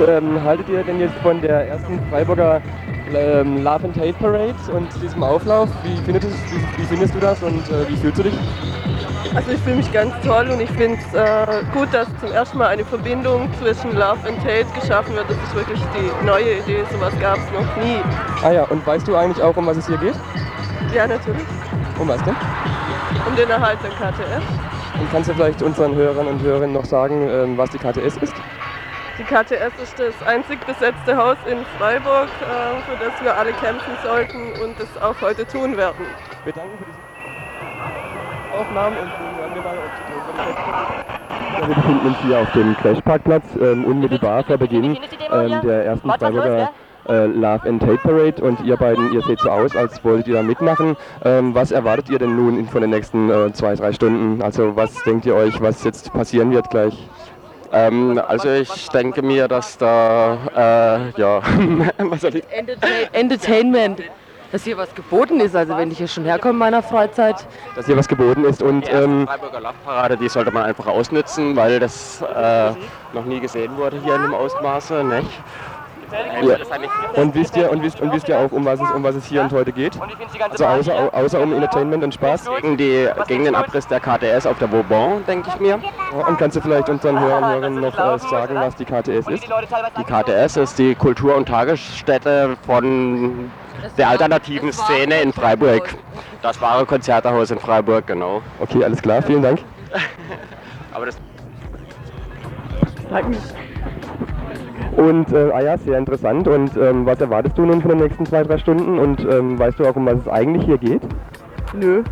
ähm, haltet ihr denn jetzt von der ersten Freiburger ähm, Love and Hate Parade und diesem Auflauf? Wie, findet es, wie, wie findest du das und äh, wie fühlst du dich? Also ich fühle mich ganz toll und ich finde es äh, gut, dass zum ersten Mal eine Verbindung zwischen Love and Hate geschaffen wird. Das ist wirklich die neue Idee, sowas gab es noch nie. Ah ja, und weißt du eigentlich auch, um was es hier geht? Ja, natürlich. Um was denn? Um den Erhalt der KTS. Und kannst du vielleicht unseren Hörern und Hörerinnen noch sagen, ähm, was die KTS ist? Die KTS ist das einzig besetzte Haus in Freiburg, äh, für das wir alle kämpfen sollten und das auch heute tun werden. Wir danken für diese Aufnahmen und wir mal auf Wir befinden uns hier auf dem Crashparkplatz, ähm, unmittelbar vor Beginn ähm, der ersten Freiburger äh, Love and Hate Parade und ihr beiden, ihr seht so aus, als wolltet ihr da mitmachen. Ähm, was erwartet ihr denn nun von den nächsten äh, zwei, drei Stunden? Also was denkt ihr euch, was jetzt passieren wird gleich? Ähm, also ich denke mir, dass da, äh, ja, was soll ich? Entertainment. Dass hier was geboten ist, also wenn ich hier schon herkomme in meiner Freizeit. Dass hier was geboten ist und Die ähm, Freiburger Lachparade, die sollte man einfach ausnutzen, weil das äh, noch nie gesehen wurde hier in dem Ausmaße, nicht? Ja. Und wisst ihr und wisst und wisst ihr auch um was es um was es hier und heute geht? Also außer, außer um Entertainment und Spaß. Gegen, die, gegen den Abriss der KTS auf der Vauban, denke ich mir. Und kannst du vielleicht unseren Hörern und Hörerinnen noch äh, sagen, was die KTS ist? Die KTS ist die Kultur- und Tagesstätte von der alternativen Szene in Freiburg. Das wahre Konzertehaus in Freiburg, genau. Okay, alles klar, vielen Dank. Aber das Und äh, ah ja, sehr interessant. Und ähm, was erwartest du nun von den nächsten zwei, drei Stunden? Und ähm, weißt du auch, um was es eigentlich hier geht? Nö.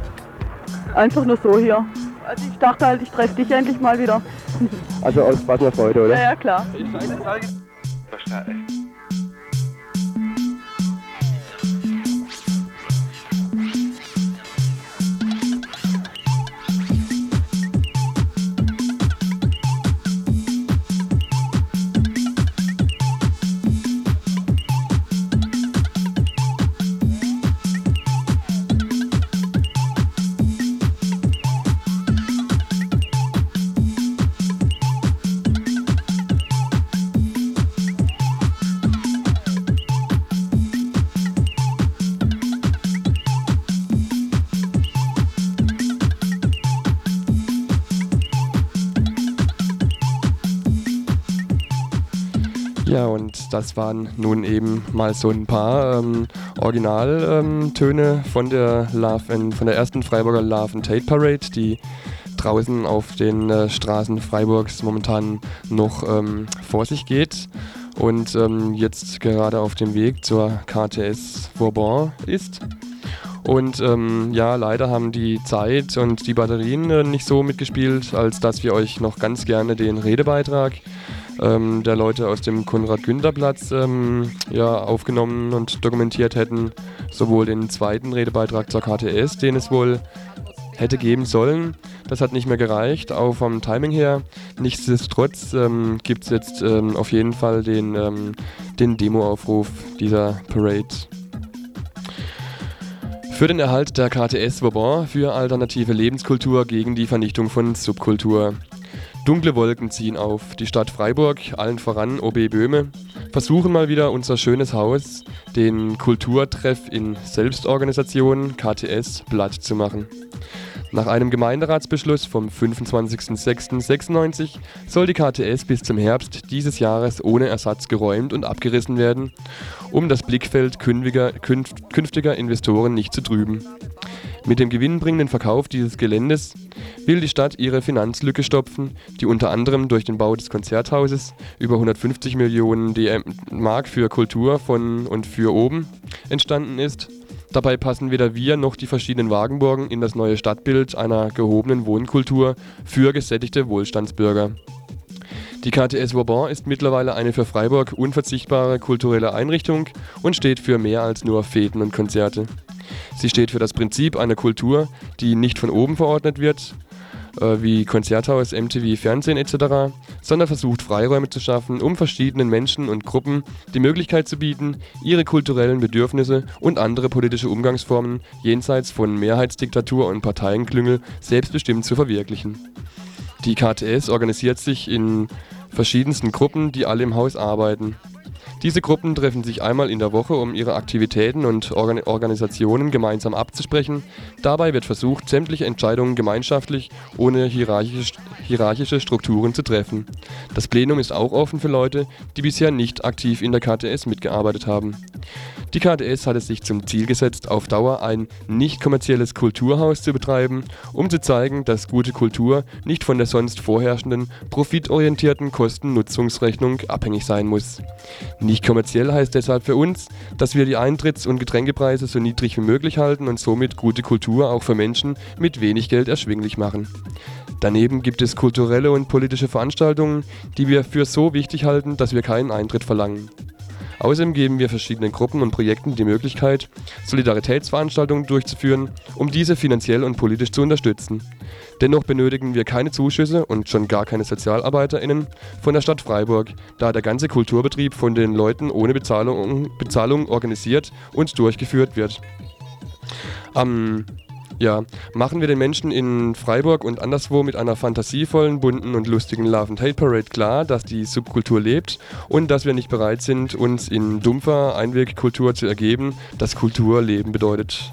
Einfach nur so hier. Also ich dachte halt, ich treffe dich endlich mal wieder. Also aus Spaß und Freude, oder? Ja, ja, klar. Ja, und das waren nun eben mal so ein paar ähm, Originaltöne von der Love and, von der ersten Freiburger Love and Tate Parade, die draußen auf den äh, Straßen Freiburgs momentan noch ähm, vor sich geht und ähm, jetzt gerade auf dem Weg zur KTS Vauban ist. Und ähm, ja, leider haben die Zeit und die Batterien äh, nicht so mitgespielt, als dass wir euch noch ganz gerne den Redebeitrag ähm, der Leute aus dem Konrad-Günther-Platz ähm, ja, aufgenommen und dokumentiert hätten. Sowohl den zweiten Redebeitrag zur KTS, den es wohl hätte geben sollen. Das hat nicht mehr gereicht, auch vom Timing her. Nichtsdestotrotz ähm, gibt es jetzt ähm, auf jeden Fall den, ähm, den Demo-Aufruf dieser Parade. Für den Erhalt der KTS Vauban für alternative Lebenskultur gegen die Vernichtung von Subkultur. Dunkle Wolken ziehen auf. Die Stadt Freiburg, allen voran OB Böhme, versuchen mal wieder unser schönes Haus, den Kulturtreff in Selbstorganisation KTS, platt zu machen. Nach einem Gemeinderatsbeschluss vom 25.06.96 soll die KTS bis zum Herbst dieses Jahres ohne Ersatz geräumt und abgerissen werden, um das Blickfeld künftiger, künft, künftiger Investoren nicht zu trüben. Mit dem gewinnbringenden Verkauf dieses Geländes will die Stadt ihre Finanzlücke stopfen, die unter anderem durch den Bau des Konzerthauses über 150 Millionen DM Mark für Kultur von und für oben entstanden ist. Dabei passen weder wir noch die verschiedenen Wagenburgen in das neue Stadtbild einer gehobenen Wohnkultur für gesättigte Wohlstandsbürger. Die KTS Vauban ist mittlerweile eine für Freiburg unverzichtbare kulturelle Einrichtung und steht für mehr als nur Feten und Konzerte. Sie steht für das Prinzip einer Kultur, die nicht von oben verordnet wird, äh, wie Konzerthaus, MTV, Fernsehen etc., sondern versucht Freiräume zu schaffen, um verschiedenen Menschen und Gruppen die Möglichkeit zu bieten, ihre kulturellen Bedürfnisse und andere politische Umgangsformen jenseits von Mehrheitsdiktatur und Parteienklüngel selbstbestimmt zu verwirklichen. Die KTS organisiert sich in verschiedensten Gruppen, die alle im Haus arbeiten. Diese Gruppen treffen sich einmal in der Woche, um ihre Aktivitäten und Organ Organisationen gemeinsam abzusprechen. Dabei wird versucht, sämtliche Entscheidungen gemeinschaftlich ohne hierarchische, hierarchische Strukturen zu treffen. Das Plenum ist auch offen für Leute, die bisher nicht aktiv in der KTS mitgearbeitet haben. Die KTS hat es sich zum Ziel gesetzt, auf Dauer ein nicht kommerzielles Kulturhaus zu betreiben, um zu zeigen, dass gute Kultur nicht von der sonst vorherrschenden, profitorientierten Kosten-Nutzungsrechnung abhängig sein muss. Nicht kommerziell heißt deshalb für uns, dass wir die Eintritts- und Getränkepreise so niedrig wie möglich halten und somit gute Kultur auch für Menschen mit wenig Geld erschwinglich machen. Daneben gibt es kulturelle und politische Veranstaltungen, die wir für so wichtig halten, dass wir keinen Eintritt verlangen. Außerdem geben wir verschiedenen Gruppen und Projekten die Möglichkeit, Solidaritätsveranstaltungen durchzuführen, um diese finanziell und politisch zu unterstützen. Dennoch benötigen wir keine Zuschüsse und schon gar keine SozialarbeiterInnen von der Stadt Freiburg, da der ganze Kulturbetrieb von den Leuten ohne Bezahlung, Bezahlung organisiert und durchgeführt wird. Am ja, machen wir den Menschen in Freiburg und anderswo mit einer fantasievollen, bunten und lustigen Love and Hate Parade klar, dass die Subkultur lebt und dass wir nicht bereit sind, uns in dumpfer Einwegkultur zu ergeben, dass Kultur Leben bedeutet.